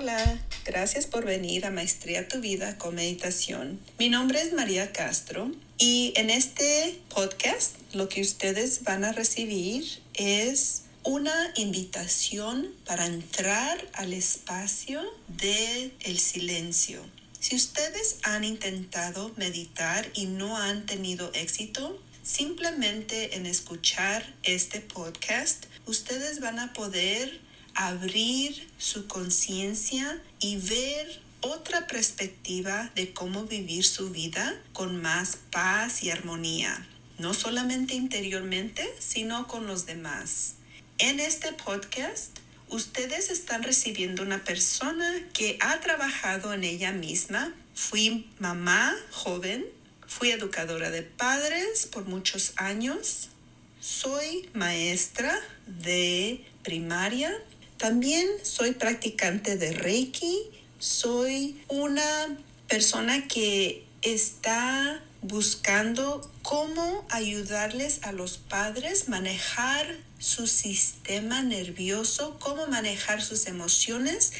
Hola, gracias por venir a Maestría tu Vida con Meditación. Mi nombre es María Castro y en este podcast lo que ustedes van a recibir es una invitación para entrar al espacio del el silencio. Si ustedes han intentado meditar y no han tenido éxito, simplemente en escuchar este podcast, ustedes van a poder abrir su conciencia y ver otra perspectiva de cómo vivir su vida con más paz y armonía, no solamente interiormente, sino con los demás. En este podcast, ustedes están recibiendo una persona que ha trabajado en ella misma. Fui mamá joven, fui educadora de padres por muchos años, soy maestra de primaria también soy practicante de Reiki, soy una persona que está buscando cómo ayudarles a los padres manejar su sistema nervioso, cómo manejar sus emociones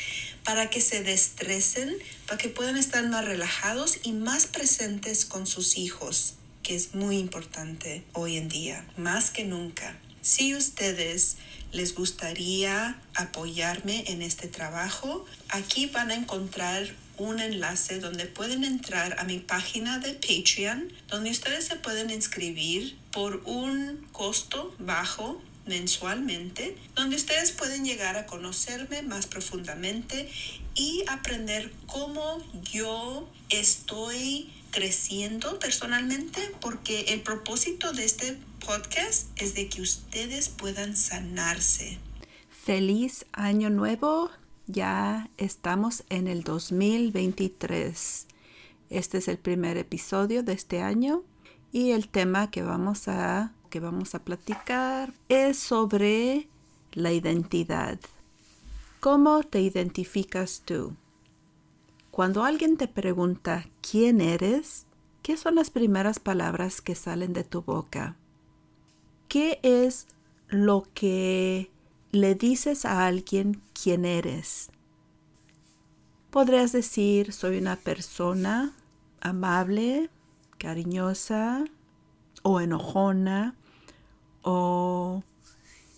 para que se destresen, para que puedan estar más relajados y más presentes con sus hijos, que es muy importante hoy en día, más que nunca. Si ustedes les gustaría apoyarme en este trabajo, aquí van a encontrar un enlace donde pueden entrar a mi página de Patreon, donde ustedes se pueden inscribir por un costo bajo mensualmente, donde ustedes pueden llegar a conocerme más profundamente y aprender cómo yo estoy creciendo personalmente, porque el propósito de este podcast es de que ustedes puedan sanarse. Feliz año nuevo. Ya estamos en el 2023. Este es el primer episodio de este año y el tema que vamos a que vamos a platicar es sobre la identidad. ¿Cómo te identificas tú? Cuando alguien te pregunta quién eres, ¿qué son las primeras palabras que salen de tu boca? ¿Qué es lo que le dices a alguien quién eres? Podrías decir, soy una persona amable, cariñosa o enojona o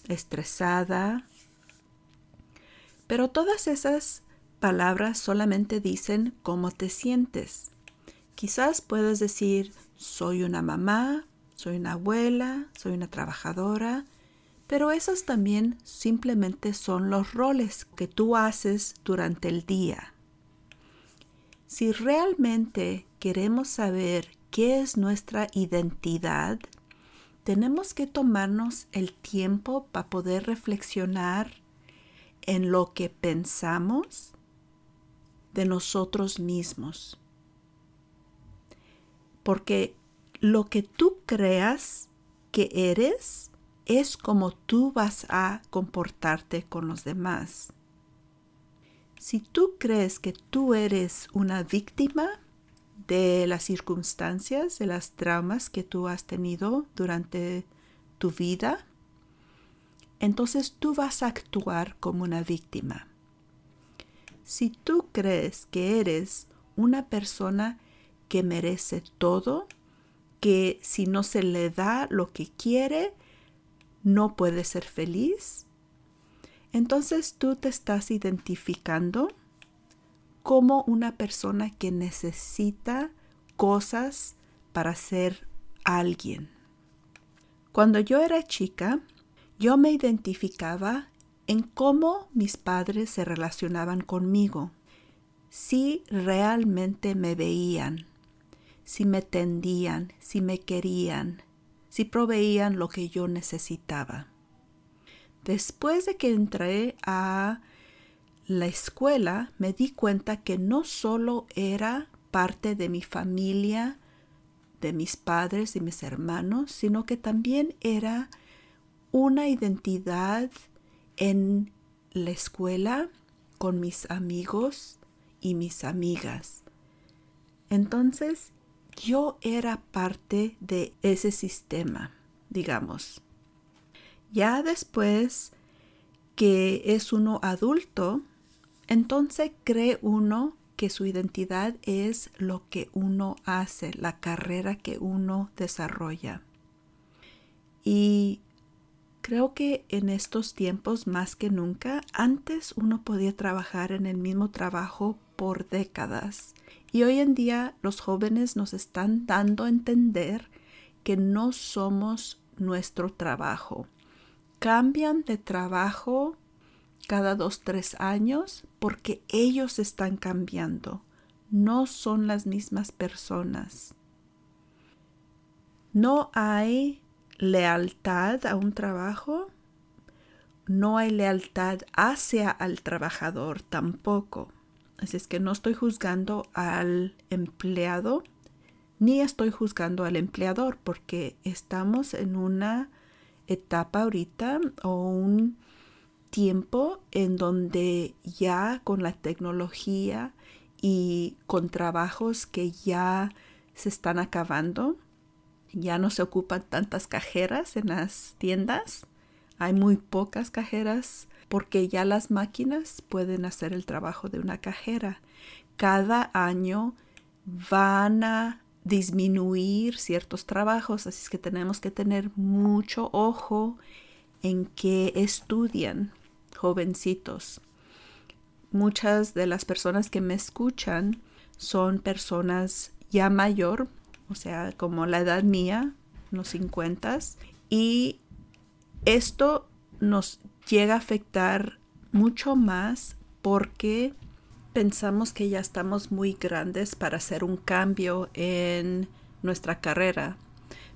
estresada. Pero todas esas palabras solamente dicen cómo te sientes. Quizás puedes decir, soy una mamá, soy una abuela, soy una trabajadora, pero esos también simplemente son los roles que tú haces durante el día. Si realmente queremos saber qué es nuestra identidad, tenemos que tomarnos el tiempo para poder reflexionar en lo que pensamos de nosotros mismos. Porque lo que tú creas que eres es como tú vas a comportarte con los demás. Si tú crees que tú eres una víctima de las circunstancias, de las traumas que tú has tenido durante tu vida, entonces tú vas a actuar como una víctima. Si tú crees que eres una persona que merece todo, que si no se le da lo que quiere, no puede ser feliz. Entonces tú te estás identificando como una persona que necesita cosas para ser alguien. Cuando yo era chica, yo me identificaba en cómo mis padres se relacionaban conmigo, si realmente me veían, si me tendían, si me querían, si proveían lo que yo necesitaba. Después de que entré a la escuela, me di cuenta que no solo era parte de mi familia, de mis padres y mis hermanos, sino que también era una identidad en la escuela con mis amigos y mis amigas. Entonces yo era parte de ese sistema, digamos. Ya después que es uno adulto, entonces cree uno que su identidad es lo que uno hace, la carrera que uno desarrolla. Y creo que en estos tiempos más que nunca, antes uno podía trabajar en el mismo trabajo por décadas. Y hoy en día los jóvenes nos están dando a entender que no somos nuestro trabajo. Cambian de trabajo cada dos, tres años porque ellos están cambiando. No son las mismas personas. No hay lealtad a un trabajo. No hay lealtad hacia el trabajador tampoco. Así es que no estoy juzgando al empleado ni estoy juzgando al empleador porque estamos en una etapa ahorita o un tiempo en donde ya con la tecnología y con trabajos que ya se están acabando, ya no se ocupan tantas cajeras en las tiendas, hay muy pocas cajeras porque ya las máquinas pueden hacer el trabajo de una cajera. Cada año van a disminuir ciertos trabajos, así es que tenemos que tener mucho ojo en qué estudian jovencitos. Muchas de las personas que me escuchan son personas ya mayor, o sea, como la edad mía, los 50, y esto nos llega a afectar mucho más porque pensamos que ya estamos muy grandes para hacer un cambio en nuestra carrera,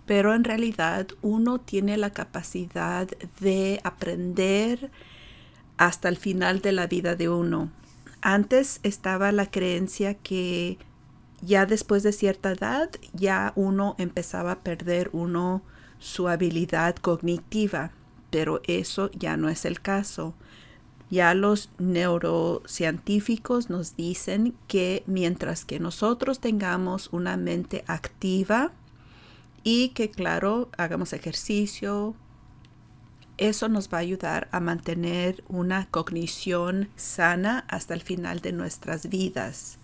pero en realidad uno tiene la capacidad de aprender hasta el final de la vida de uno. Antes estaba la creencia que ya después de cierta edad ya uno empezaba a perder uno su habilidad cognitiva, pero eso ya no es el caso. Ya los neurocientíficos nos dicen que mientras que nosotros tengamos una mente activa y que claro, hagamos ejercicio, eso nos va a ayudar a mantener una cognición sana hasta el final de nuestras vidas.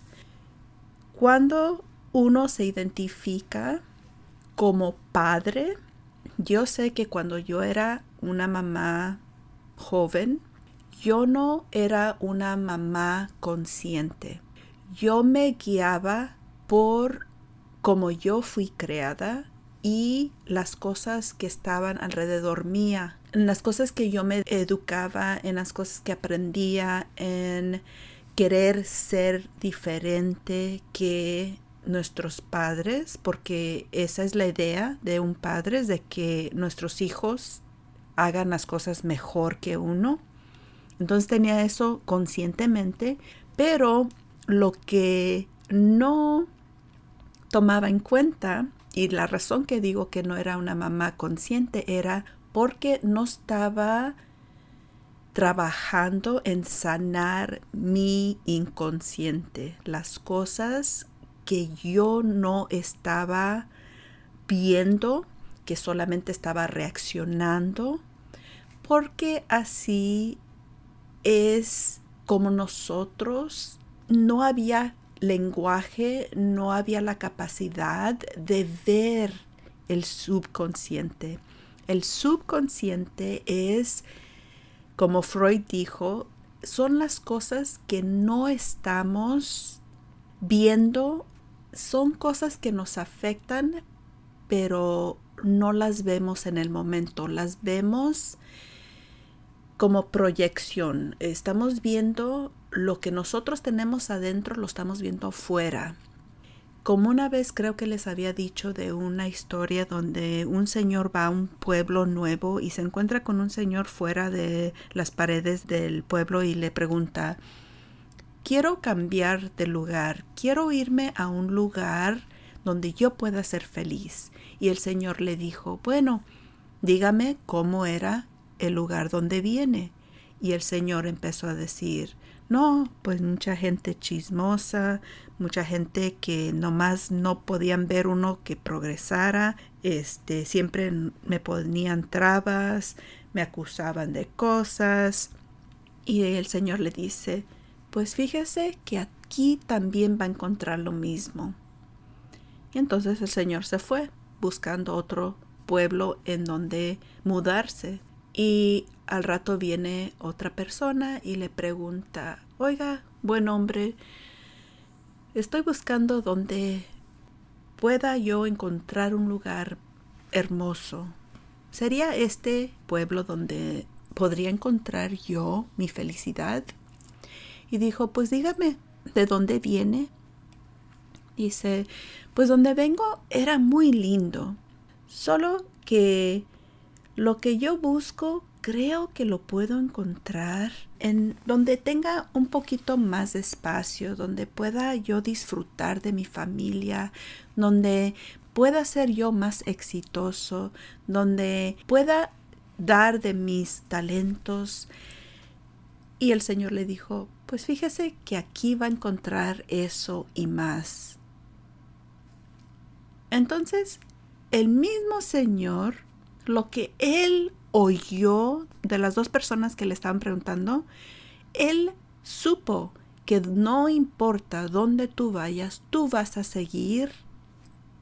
Cuando uno se identifica como padre, yo sé que cuando yo era una mamá joven, yo no era una mamá consciente. Yo me guiaba por cómo yo fui creada y las cosas que estaban alrededor mía, en las cosas que yo me educaba, en las cosas que aprendía, en querer ser diferente que nuestros padres, porque esa es la idea de un padre, es de que nuestros hijos hagan las cosas mejor que uno. Entonces tenía eso conscientemente, pero lo que no tomaba en cuenta, y la razón que digo que no era una mamá consciente era porque no estaba trabajando en sanar mi inconsciente, las cosas que yo no estaba viendo, que solamente estaba reaccionando, porque así es como nosotros no había lenguaje, no había la capacidad de ver el subconsciente. El subconsciente es, como Freud dijo, son las cosas que no estamos viendo, son cosas que nos afectan, pero no las vemos en el momento, las vemos como proyección. Estamos viendo lo que nosotros tenemos adentro, lo estamos viendo afuera. Como una vez creo que les había dicho de una historia donde un señor va a un pueblo nuevo y se encuentra con un señor fuera de las paredes del pueblo y le pregunta, quiero cambiar de lugar, quiero irme a un lugar donde yo pueda ser feliz. Y el señor le dijo, bueno, dígame cómo era el lugar donde viene. Y el Señor empezó a decir, no, pues mucha gente chismosa, mucha gente que nomás no podían ver uno que progresara, este, siempre me ponían trabas, me acusaban de cosas. Y el Señor le dice, pues fíjese que aquí también va a encontrar lo mismo. Y entonces el Señor se fue buscando otro pueblo en donde mudarse. Y al rato viene otra persona y le pregunta, oiga, buen hombre, estoy buscando donde pueda yo encontrar un lugar hermoso. ¿Sería este pueblo donde podría encontrar yo mi felicidad? Y dijo, pues dígame, ¿de dónde viene? Dice, pues donde vengo era muy lindo, solo que lo que yo busco creo que lo puedo encontrar en donde tenga un poquito más de espacio, donde pueda yo disfrutar de mi familia, donde pueda ser yo más exitoso, donde pueda dar de mis talentos. Y el Señor le dijo, pues fíjese que aquí va a encontrar eso y más. Entonces, el mismo Señor, lo que Él oyó de las dos personas que le estaban preguntando, Él supo que no importa dónde tú vayas, tú vas a seguir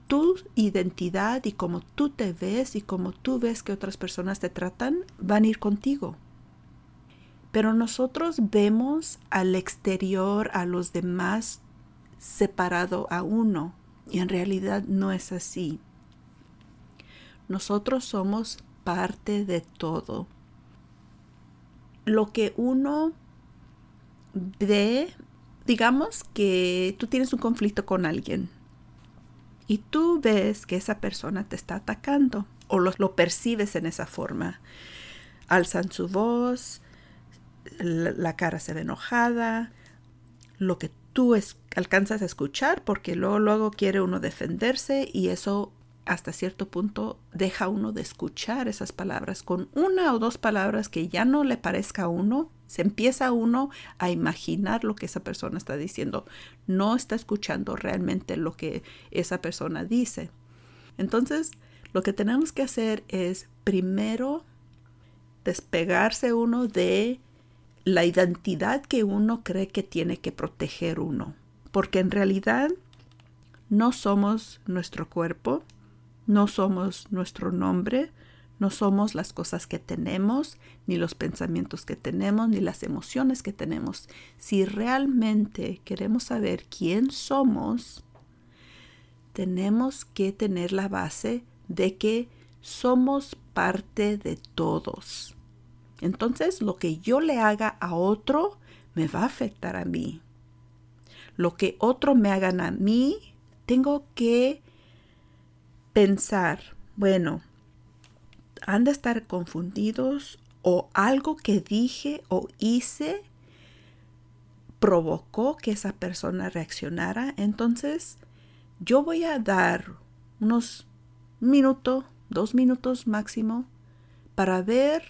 tu identidad y como tú te ves y como tú ves que otras personas te tratan, van a ir contigo. Pero nosotros vemos al exterior, a los demás, separado a uno. Y en realidad no es así. Nosotros somos parte de todo. Lo que uno ve, digamos que tú tienes un conflicto con alguien y tú ves que esa persona te está atacando o lo, percibes en esa forma. Alzan su voz, la, cara se ve enojada, lo que tú alcanzas a escuchar porque luego, luego quiere uno defenderse y eso hasta cierto punto deja uno de escuchar esas palabras. Con una o dos palabras que ya no le parezca a uno, se empieza uno a imaginar lo que esa persona está diciendo. No está escuchando realmente lo que esa persona dice. Entonces, lo que tenemos que hacer es primero despegarse uno de la identidad que uno cree que tiene que proteger uno. Porque en realidad no somos nuestro cuerpo, no somos nuestro nombre, no somos las cosas que tenemos, ni los pensamientos que tenemos, ni las emociones que tenemos. Si realmente queremos saber quién somos, tenemos que tener la base de que somos parte de todos. Entonces, lo que yo le haga a otro me va a afectar a mí. Lo que otro me hagan a mí, tengo que pensar, bueno, han de estar confundidos o algo que dije o hice provocó que esa persona reaccionara, entonces yo voy a dar unos minutos, dos minutos máximo, para ver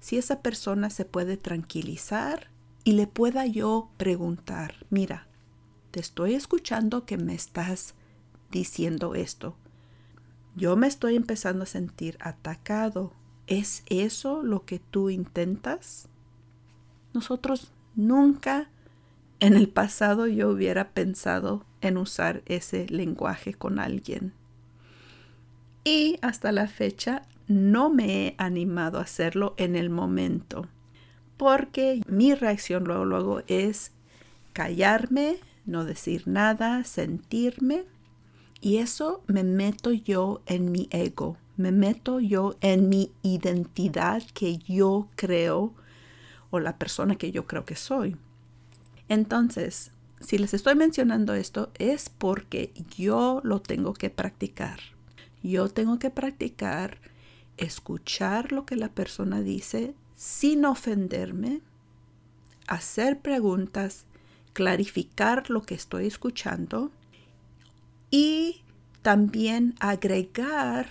si esa persona se puede tranquilizar y le pueda yo preguntar, mira, te estoy escuchando que me estás diciendo esto. Yo me estoy empezando a sentir atacado. ¿Es eso lo que tú intentas? Nosotros nunca en el pasado yo hubiera pensado en usar ese lenguaje con alguien. Y hasta la fecha no me he animado a hacerlo en el momento. Porque mi reacción luego, luego es callarme, no decir nada, sentirme y eso me meto yo en mi ego, me meto yo en mi identidad que yo creo o la persona que yo creo que soy. Entonces, si les estoy mencionando esto es porque yo lo tengo que practicar. Yo tengo que practicar escuchar lo que la persona dice sin ofenderme, hacer preguntas, clarificar lo que estoy escuchando y también agregar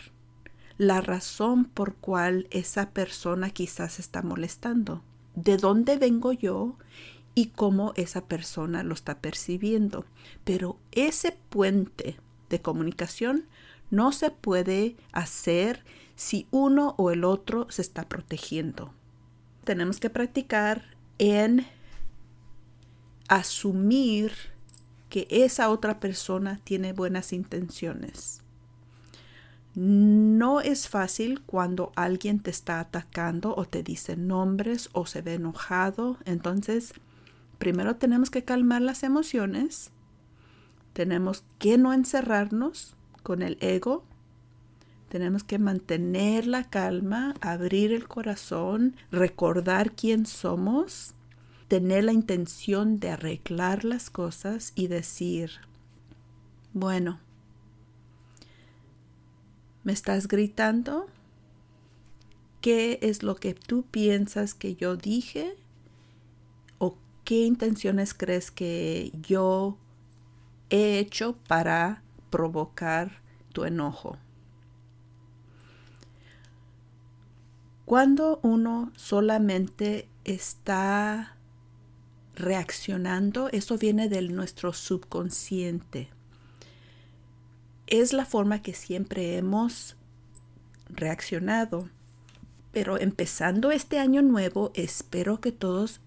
la razón por cual esa persona quizás está molestando, de dónde vengo yo y cómo esa persona lo está percibiendo. Pero ese puente de comunicación no se puede hacer si uno o el otro se está protegiendo. Tenemos que practicar en asumir que esa otra persona tiene buenas intenciones. No es fácil cuando alguien te está atacando o te dice nombres o se ve enojado. Entonces, primero tenemos que calmar las emociones. Tenemos que no encerrarnos con el ego. Tenemos que mantener la calma, abrir el corazón, recordar quién somos tener la intención de arreglar las cosas y decir, bueno, ¿me estás gritando? ¿Qué es lo que tú piensas que yo dije? ¿O qué intenciones crees que yo he hecho para provocar tu enojo? Cuando uno solamente está reaccionando, eso viene de nuestro subconsciente. Es la forma que siempre hemos reaccionado. Pero empezando este año nuevo, espero que todos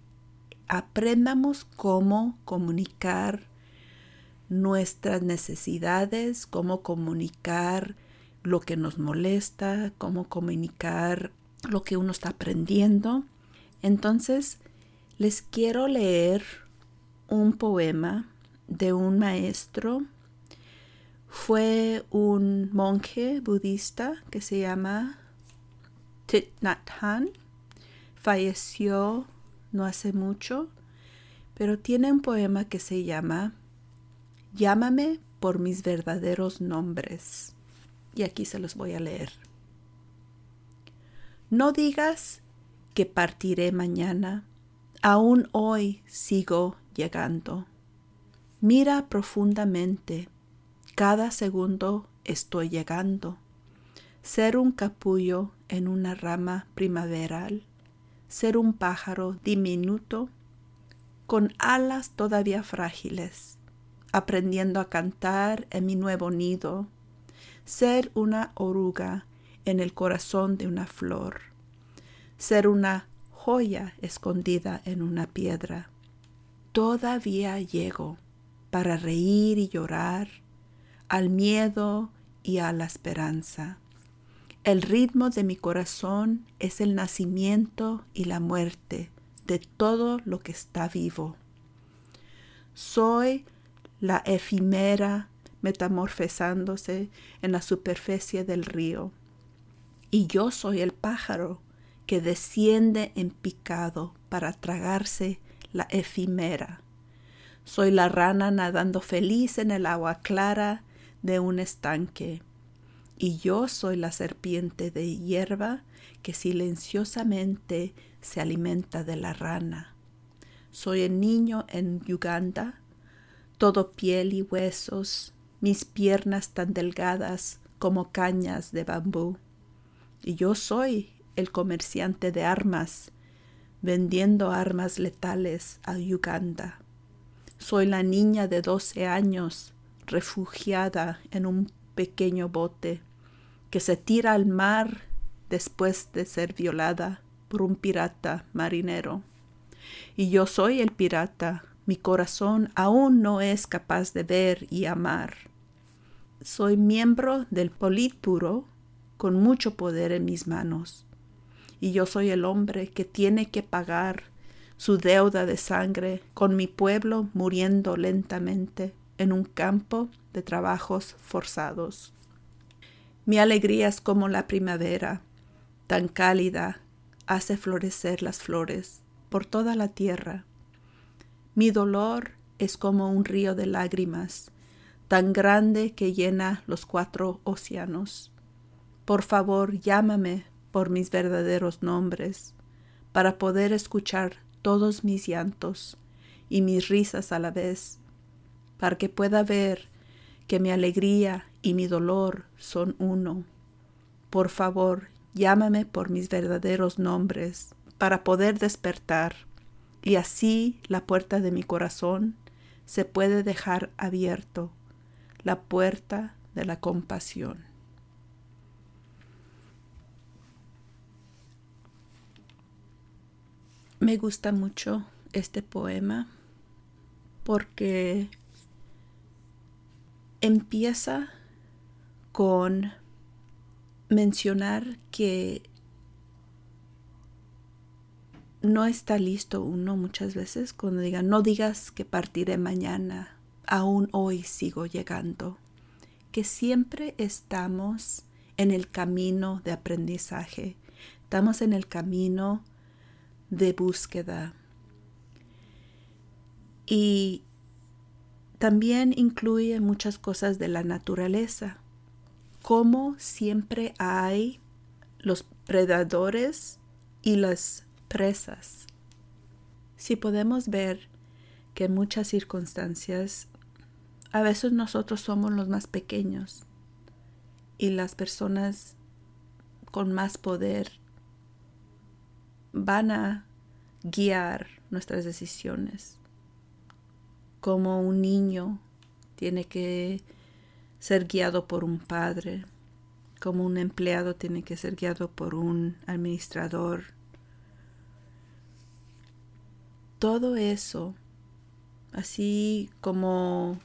aprendamos cómo comunicar nuestras necesidades, cómo comunicar lo que nos molesta, cómo comunicar lo que uno está aprendiendo. Entonces, les quiero leer un poema de un maestro. Fue un monje budista que se llama Thich Nhat Hanh. Falleció no hace mucho, pero tiene un poema que se llama Llámame por mis verdaderos nombres. Y aquí se los voy a leer. No digas que partiré mañana Aún hoy sigo llegando. Mira profundamente. Cada segundo estoy llegando. Ser un capullo en una rama primaveral. Ser un pájaro diminuto con alas todavía frágiles, aprendiendo a cantar en mi nuevo nido. Ser una oruga en el corazón de una flor. Ser una joya escondida en una piedra. Todavía llego para reír y llorar, al miedo y a la esperanza. El ritmo de mi corazón es el nacimiento y la muerte de todo lo que está vivo. Soy la efímera metamorfosándose en la superficie del río. Y yo soy el pájaro que desciende en picado para tragarse la efímera. Soy la rana nadando feliz en el agua clara de un estanque. Y yo soy la serpiente de hierba que silenciosamente se alimenta de la rana. Soy el niño en Uganda, todo piel y huesos, mis piernas tan delgadas como cañas de bambú. Y yo soy el comerciante de armas, vendiendo armas letales a Uganda. Soy la niña de doce años, refugiada en un pequeño bote, que se tira al mar después de ser violada por un pirata marinero. Y yo soy el pirata, mi corazón aún no es capaz de ver y amar. Soy miembro del Politburo con mucho poder en mis manos y yo soy el hombre que tiene que pagar su deuda de sangre con mi pueblo muriendo lentamente en un campo de trabajos forzados. Mi alegría es como la primavera, tan cálida, hace florecer las flores por toda la tierra. Mi dolor es como un río de lágrimas, tan grande que llena los cuatro océanos. Por favor, llámame por mis verdaderos nombres, para poder escuchar todos mis llantos y mis risas a la vez, para que pueda ver que mi alegría y mi dolor son uno. Por favor, llámame por mis verdaderos nombres, para poder despertar, y así la puerta de mi corazón se puede dejar abierto, la puerta de la compasión. Me gusta mucho este poema porque empieza con mencionar que no está listo uno muchas veces cuando diga no digas que partiré mañana, aún hoy sigo llegando, que siempre estamos en el camino de aprendizaje, estamos en el camino de búsqueda. Y también incluye muchas cosas de la naturaleza, como siempre hay los predadores y las presas. Si podemos ver que en muchas circunstancias a veces nosotros somos los más pequeños y las personas con más poder van a guiar nuestras decisiones. Como un niño tiene que ser guiado por un padre, como un empleado tiene que ser guiado por un administrador. Todo eso, así como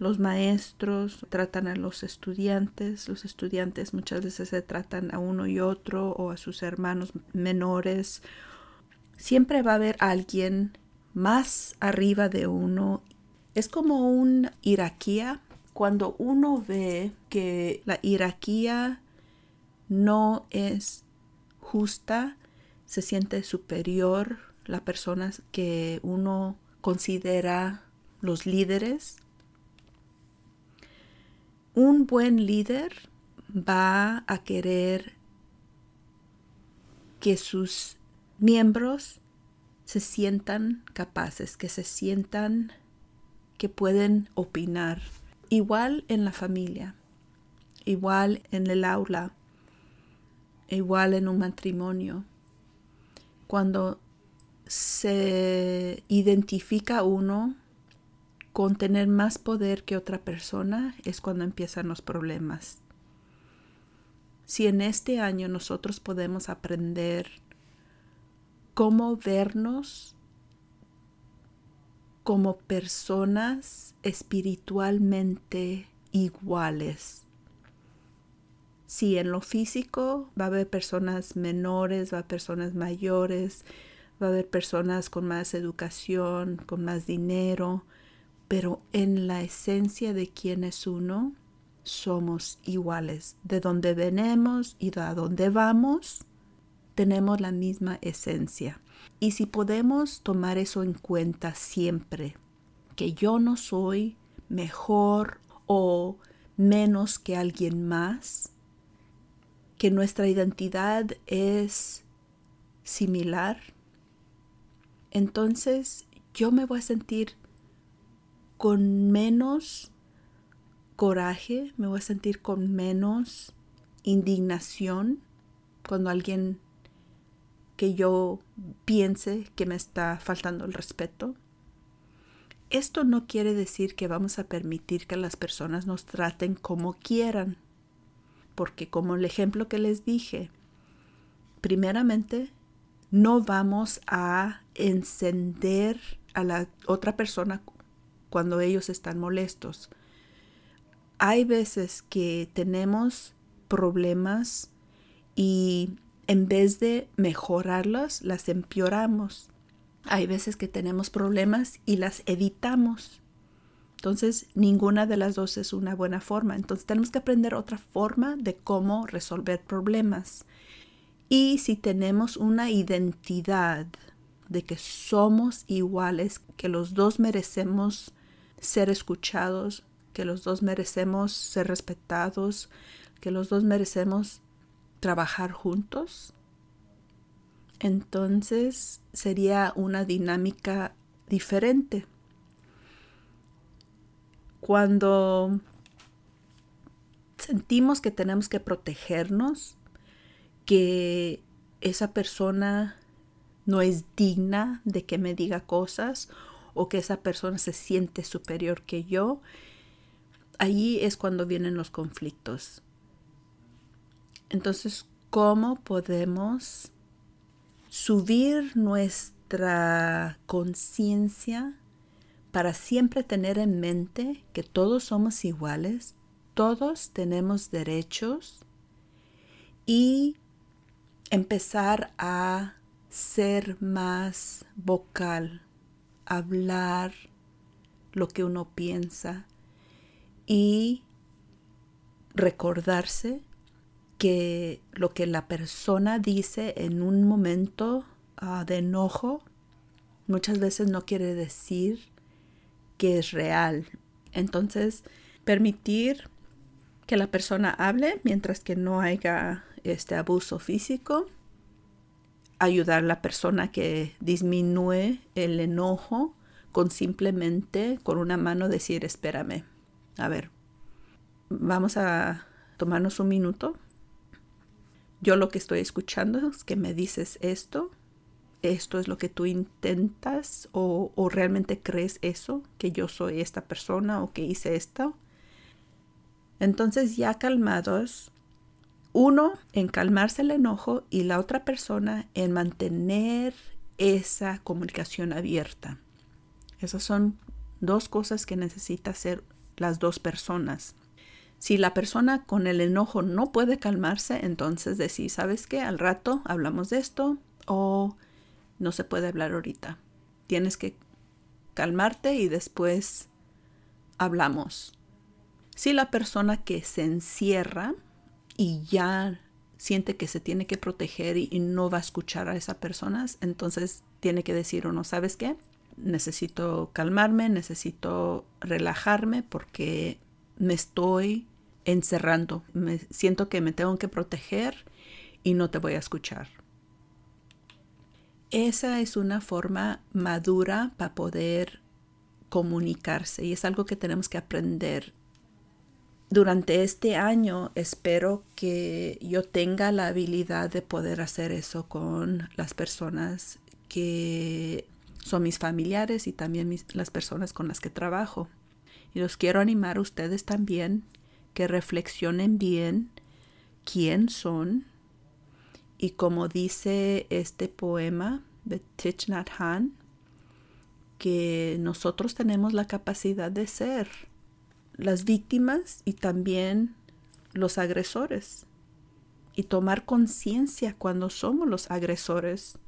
los maestros tratan a los estudiantes, los estudiantes muchas veces se tratan a uno y otro o a sus hermanos menores. Siempre va a haber alguien más arriba de uno. Es como un iraquía. Cuando uno ve que la iraquía no es justa, se siente superior la persona que uno considera los líderes un buen líder va a querer que sus miembros se sientan capaces, que se sientan que pueden opinar. Igual en la familia, igual en el aula, igual en un matrimonio. Cuando se identifica uno con tener más poder que otra persona es cuando empiezan los problemas. Si en este año nosotros podemos aprender cómo vernos como personas espiritualmente iguales. Si en lo físico va a haber personas menores, va a haber personas mayores, va a haber personas con más educación, con más dinero, pero en la esencia de quién es uno, somos iguales. De donde venimos y a dónde vamos, tenemos la misma esencia. Y si podemos tomar eso en cuenta siempre, que yo no soy mejor o menos que alguien más, que nuestra identidad es similar, entonces yo me voy a sentir con menos coraje, me voy a sentir con menos indignación cuando alguien que yo piense que me está faltando el respeto. Esto no quiere decir que vamos a permitir que las personas nos traten como quieran, porque como el ejemplo que les dije, primeramente no vamos a encender a la otra persona cuando ellos están molestos. Hay veces que tenemos problemas y en vez de mejorarlas, las empeoramos. Hay veces que tenemos problemas y las evitamos. Entonces, ninguna de las dos es una buena forma. Entonces, tenemos que aprender otra forma de cómo resolver problemas. Y si tenemos una identidad de que somos iguales, que los dos merecemos ser escuchados, que los dos merecemos ser respetados, que los dos merecemos trabajar juntos, entonces sería una dinámica diferente. Cuando sentimos que tenemos que protegernos, que esa persona no es digna de que me diga cosas o que esa persona se siente superior que yo, ahí es cuando vienen los conflictos. Entonces, ¿cómo podemos subir nuestra conciencia para siempre tener en mente que todos somos iguales, todos tenemos derechos y empezar a ser más vocal, hablar lo que uno piensa y recordarse que lo que la persona dice en un momento ah, de enojo muchas veces no quiere decir que es real. Entonces, permitir que la persona hable mientras que no haya este abuso físico, ayudar a la persona que disminuye el enojo con simplemente con una mano decir, espérame, a ver, vamos a tomarnos un minuto. Yo lo que estoy escuchando es que me dices esto, esto es lo que tú intentas o, o realmente crees eso, que yo soy esta persona o que hice esto. Entonces ya calmados, uno en calmarse el enojo y la otra persona en mantener esa comunicación abierta. Esas son dos cosas que necesita hacer las dos personas. Si la persona con el enojo no puede calmarse, entonces decir, ¿sabes qué? Al rato hablamos de esto o no se puede hablar ahorita. Tienes que calmarte y después hablamos. Si la persona que se encierra y ya siente que se tiene que proteger y, no va a escuchar a esas personas, entonces tiene que decir uno, ¿sabes qué? Necesito calmarme, necesito relajarme porque me estoy encerrando, me siento que me tengo que proteger y no te voy a escuchar. Esa es una forma madura para poder comunicarse y es algo que tenemos que aprender durante este año espero que yo tenga la habilidad de poder hacer eso con las personas que son mis familiares y también las personas con las que trabajo. Y los quiero animar a ustedes también que reflexionen bien quién son y como dice este poema de Thich Nhat que nosotros tenemos la capacidad de ser las víctimas y también los agresores. Y tomar conciencia cuando somos los agresores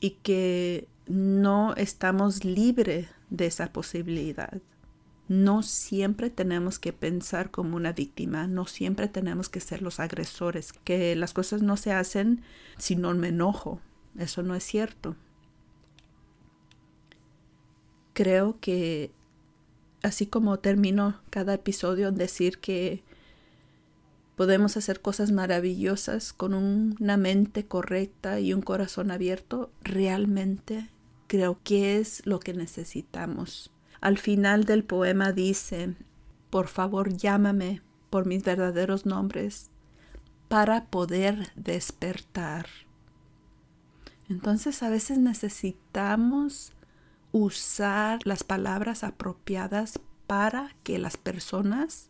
y que no estamos libres de esa posibilidad. No siempre tenemos que pensar como una víctima, no siempre tenemos que ser los agresores, que las cosas no se hacen si no me enojo. Eso no es cierto. Creo que así como termino cada episodio en decir que podemos hacer cosas maravillosas con una mente correcta y un corazón abierto, realmente creo que es lo que necesitamos. Al final del poema dice, por favor llámame por mis verdaderos nombres para poder despertar. Entonces a veces necesitamos usar las palabras apropiadas para que las personas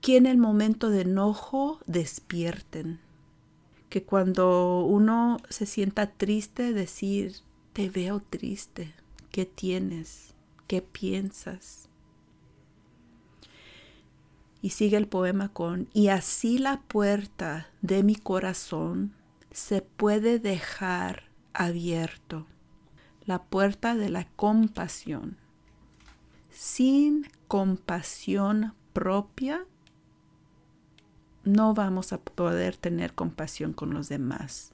que en el momento de enojo despierten. Que cuando uno se sienta triste, decir, te veo triste, ¿qué tienes? ¿Qué piensas? Y sigue el poema con, y así la puerta de mi corazón se puede dejar abierto la puerta de la compasión. Sin compasión propia, no vamos a poder tener compasión con los demás.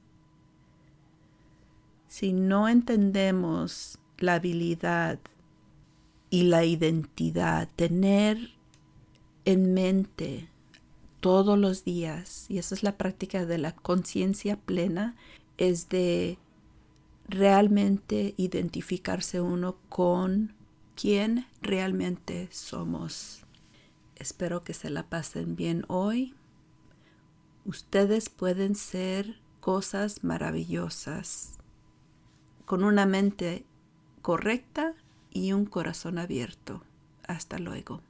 Si no entendemos la habilidad y la identidad, tener en mente todos los días, y esa es la práctica de la conciencia plena, es de realmente identificarse uno con quién realmente somos. Espero que se la pasen bien hoy. Ustedes pueden ser cosas maravillosas con una mente correcta y un corazón abierto. Hasta luego.